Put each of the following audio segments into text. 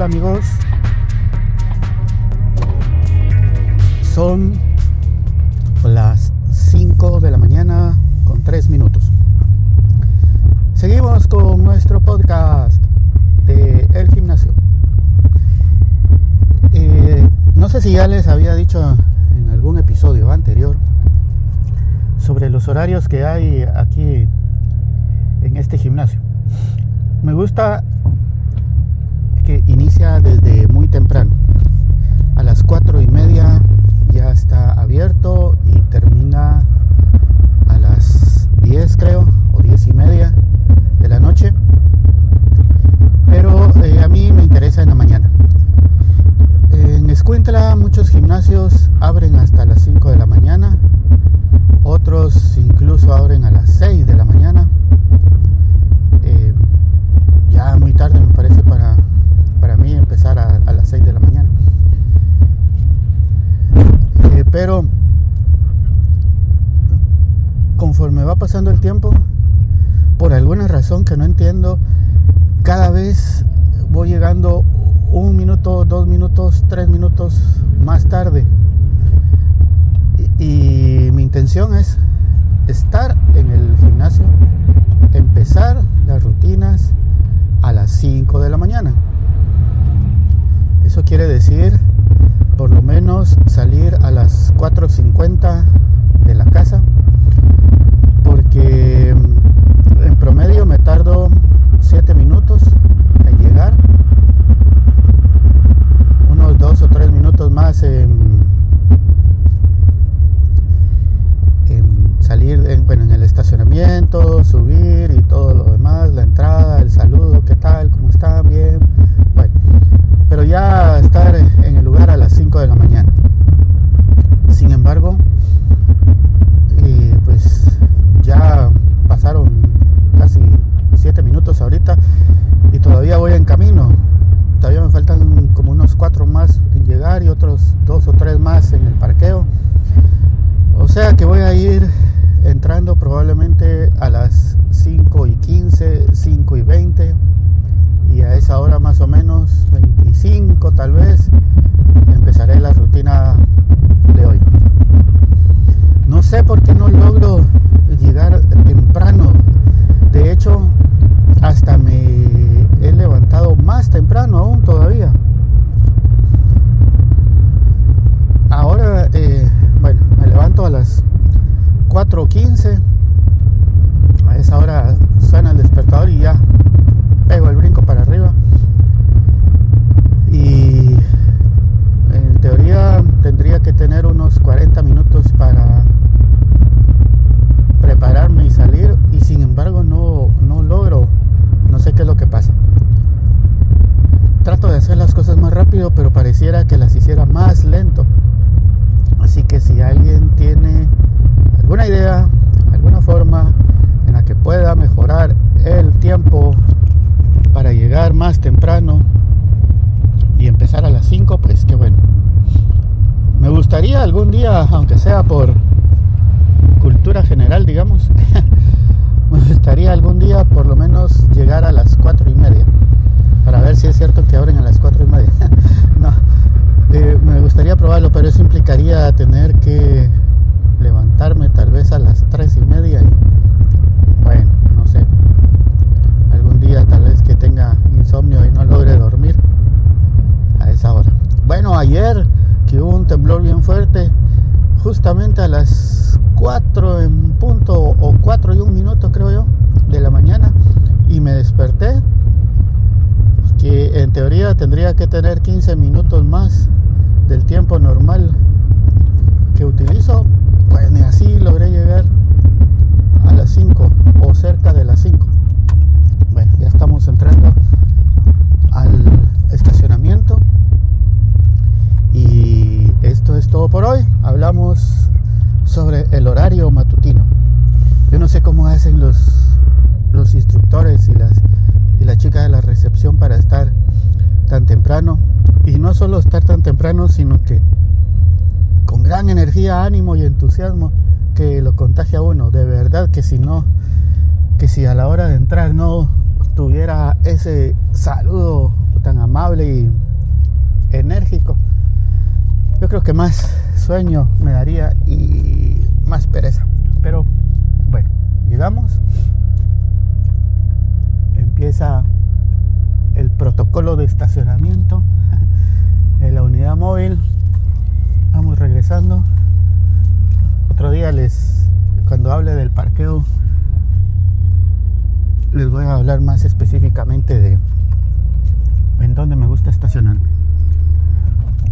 Hola amigos. Son las 5 de la mañana con 3 minutos. Seguimos con nuestro podcast de El Gimnasio. Eh, no sé si ya les había dicho en algún episodio anterior sobre los horarios que hay aquí en este gimnasio. Me gusta inicia desde muy temprano. A las cuatro y media ya está abierto y termina a las 10 creo, o diez y media de la noche. Pero eh, a mí me interesa en la mañana. En Escuintla muchos gimnasios abren hasta las 5 de la mañana, otros incluso abren a las 6 de la mañana. Eh, ya muy tarde me parece para, para mí empezar a, a las 6 de la mañana. Eh, pero conforme va pasando el tiempo, por alguna razón que no entiendo, cada vez voy llegando un minuto, dos minutos, tres minutos más tarde. Y, y mi intención es estar en el gimnasio, empezar las rutinas a las 5 de la mañana. Eso quiere decir por lo menos salir a las 4.50 de la casa porque mm, en promedio me tardo 7 minutos en llegar. Unos 2 o 3 minutos más en, en salir en, bueno, en el estacionamiento subir y todo lo demás la entrada, el saludo, qué tal, cómo están, bien. Bueno, pero ya estar en el lugar a las 5 de la mañana sin embargo eh, pues ya pasaron casi 7 minutos ahorita y todavía voy en camino. Todavía me faltan 4 más en llegar y otros 2 o 3 más en el parqueo. O sea que voy a ir entrando probablemente a las 5 y 15, 5 y 20 y a esa hora más o menos 25 tal vez empezaré la rutina de hoy. No sé por qué no logro llegar temprano. De hecho, hasta me he levantado más temprano aún todavía. Ahora, eh, bueno, me levanto a las 4.15. A esa hora suena el despertador y ya pego el brinco para arriba. Y en teoría tendría que tener unos 40 minutos para prepararme y salir y sin embargo no, no logro, no sé qué es lo que pasa. Trato de hacer las cosas más rápido, pero pareciera que las hiciera más lento. Así que si alguien tiene alguna idea, alguna forma en la que pueda mejorar el tiempo para llegar más temprano y empezar a las 5, pues qué bueno. Me gustaría algún día, aunque sea por cultura general, digamos, me gustaría algún día por lo menos llegar a las cuatro y media para ver si es cierto que abren a las cuatro y media. no, eh, me gustaría probarlo, pero eso implicaría tener que levantarme tal vez a las tres y media y bueno, no sé, algún día tal vez que tenga insomnio y no logre dormir a esa hora. Bueno, ayer que hubo un temblor bien fuerte, justamente a las 4 en punto o 4 y un minuto creo yo de la mañana y me desperté que en teoría tendría que tener 15 minutos más del tiempo normal que utilizo. Pues ni así logré llegar a las 5 o cerca de las 5 bueno ya estamos entrando al estacionamiento y esto es todo por hoy hablamos sobre el horario matutino. Yo no sé cómo hacen los, los instructores y las, y las chicas de la recepción para estar tan temprano. Y no solo estar tan temprano, sino que con gran energía, ánimo y entusiasmo que lo contagia a uno. De verdad que si no, que si a la hora de entrar no tuviera ese saludo tan amable y enérgico, creo que más sueño me daría y más pereza. Pero bueno, llegamos. Empieza el protocolo de estacionamiento en la unidad móvil. Vamos regresando. Otro día les, cuando hable del parqueo, les voy a hablar más específicamente de en dónde me gusta estacionarme.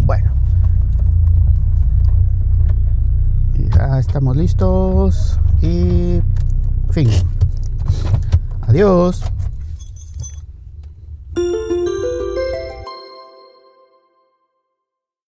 Bueno. Estamos listos y fin. Adiós.